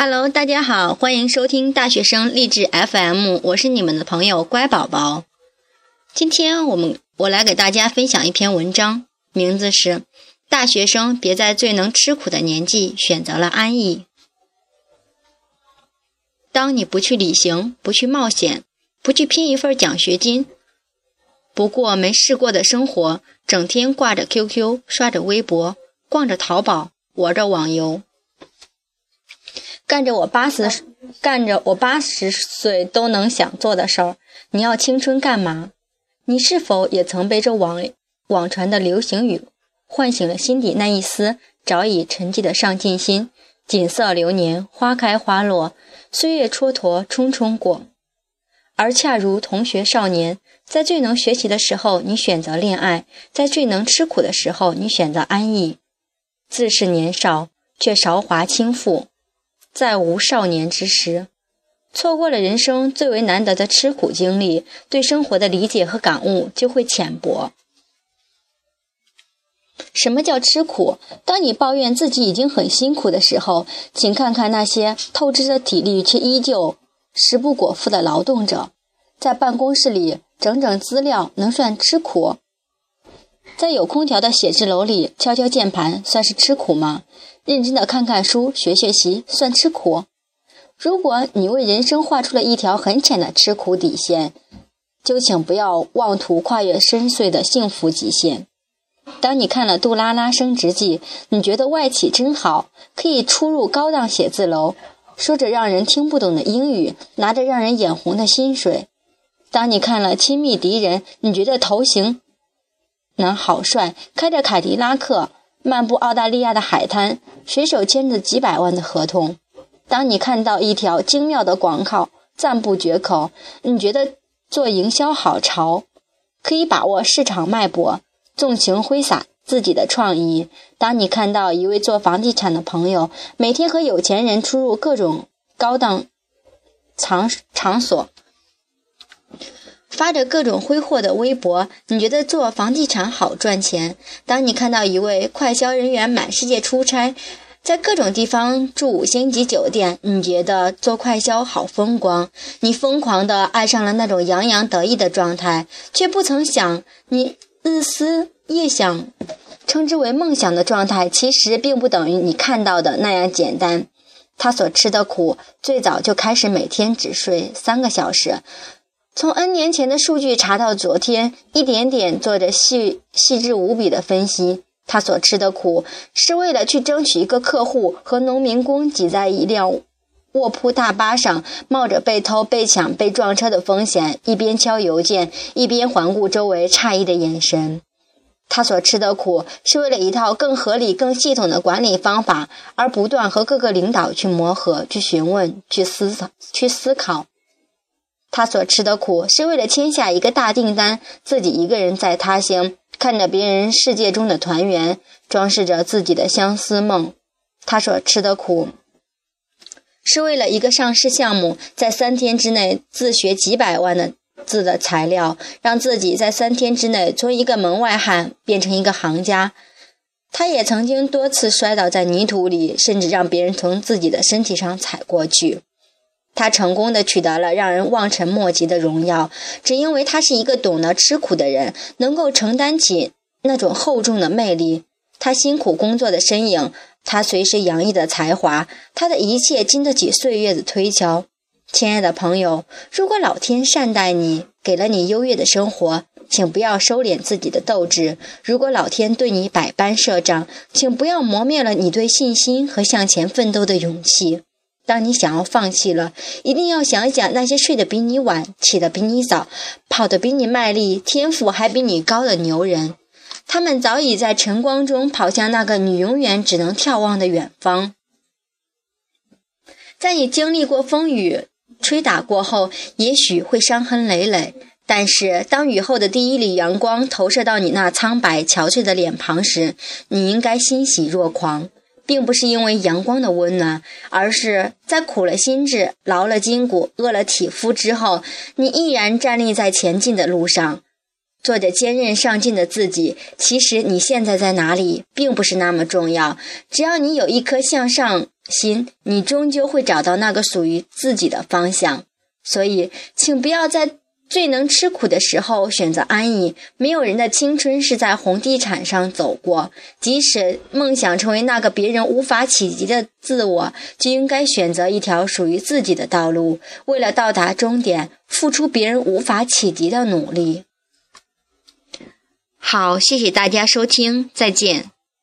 Hello，大家好，欢迎收听大学生励志 FM，我是你们的朋友乖宝宝。今天我们我来给大家分享一篇文章，名字是《大学生别在最能吃苦的年纪选择了安逸》。当你不去旅行，不去冒险，不去拼一份奖学金，不过没试过的生活，整天挂着 QQ，刷着微博，逛着淘宝，玩着网游。干着我八十干着我八十岁都能想做的事儿，你要青春干嘛？你是否也曾被这网网传的流行语唤醒了心底那一丝早已沉寂的上进心？锦瑟流年，花开花落，岁月蹉跎，匆匆过。而恰如同学少年，在最能学习的时候，你选择恋爱；在最能吃苦的时候，你选择安逸。自是年少，却韶华倾覆。在无少年之时，错过了人生最为难得的吃苦经历，对生活的理解和感悟就会浅薄。什么叫吃苦？当你抱怨自己已经很辛苦的时候，请看看那些透支着体力却依旧食不果腹的劳动者。在办公室里整整资料，能算吃苦？在有空调的写字楼里敲敲键盘，算是吃苦吗？认真的看看书、学学习，算吃苦？如果你为人生画出了一条很浅的吃苦底线，就请不要妄图跨越深邃的幸福极限。当你看了《杜拉拉升职记》，你觉得外企真好，可以出入高档写字楼，说着让人听不懂的英语，拿着让人眼红的薪水。当你看了《亲密敌人》，你觉得头型男好帅，开着凯迪拉克。漫步澳大利亚的海滩，随手签着几百万的合同。当你看到一条精妙的广告，赞不绝口，你觉得做营销好潮，可以把握市场脉搏，纵情挥洒自己的创意。当你看到一位做房地产的朋友，每天和有钱人出入各种高档场场所。发着各种挥霍的微博，你觉得做房地产好赚钱？当你看到一位快销人员满世界出差，在各种地方住五星级酒店，你觉得做快销好风光？你疯狂地爱上了那种洋洋得意的状态，却不曾想，你日思夜想，称之为梦想的状态，其实并不等于你看到的那样简单。他所吃的苦，最早就开始每天只睡三个小时。从 N 年前的数据查到昨天，一点点做着细细致无比的分析。他所吃的苦，是为了去争取一个客户，和农民工挤在一辆卧铺大巴上，冒着被偷、被抢、被撞车的风险，一边敲邮件，一边环顾周围诧异的眼神。他所吃的苦，是为了一套更合理、更系统的管理方法，而不断和各个领导去磨合、去询问、去思考、去思考。他所吃的苦，是为了签下一个大订单，自己一个人在他乡，看着别人世界中的团圆，装饰着自己的相思梦。他所吃的苦，是为了一个上市项目，在三天之内自学几百万的字的材料，让自己在三天之内从一个门外汉变成一个行家。他也曾经多次摔倒在泥土里，甚至让别人从自己的身体上踩过去。他成功的取得了让人望尘莫及的荣耀，只因为他是一个懂得吃苦的人，能够承担起那种厚重的魅力。他辛苦工作的身影，他随时洋溢的才华，他的一切经得起岁月的推敲。亲爱的朋友，如果老天善待你，给了你优越的生活，请不要收敛自己的斗志；如果老天对你百般设障，请不要磨灭了你对信心和向前奋斗的勇气。当你想要放弃了，一定要想一想那些睡得比你晚、起得比你早、跑得比你卖力、天赋还比你高的牛人，他们早已在晨光中跑向那个你永远只能眺望的远方。在你经历过风雨吹打过后，也许会伤痕累累，但是当雨后的第一缕阳光投射到你那苍白憔悴的脸庞时，你应该欣喜若狂。并不是因为阳光的温暖，而是在苦了心智、劳了筋骨、饿了体肤之后，你毅然站立在前进的路上。做着坚韧上进的自己。其实你现在在哪里，并不是那么重要。只要你有一颗向上心，你终究会找到那个属于自己的方向。所以，请不要在最能吃苦的时候选择安逸。没有人的青春是在红地毯上走过。即使梦想成为那个别人无法企及的自我，就应该选择一条属于自己的道路。为了到达终点，付出别人无法企及的努力。好，谢谢大家收听，再见。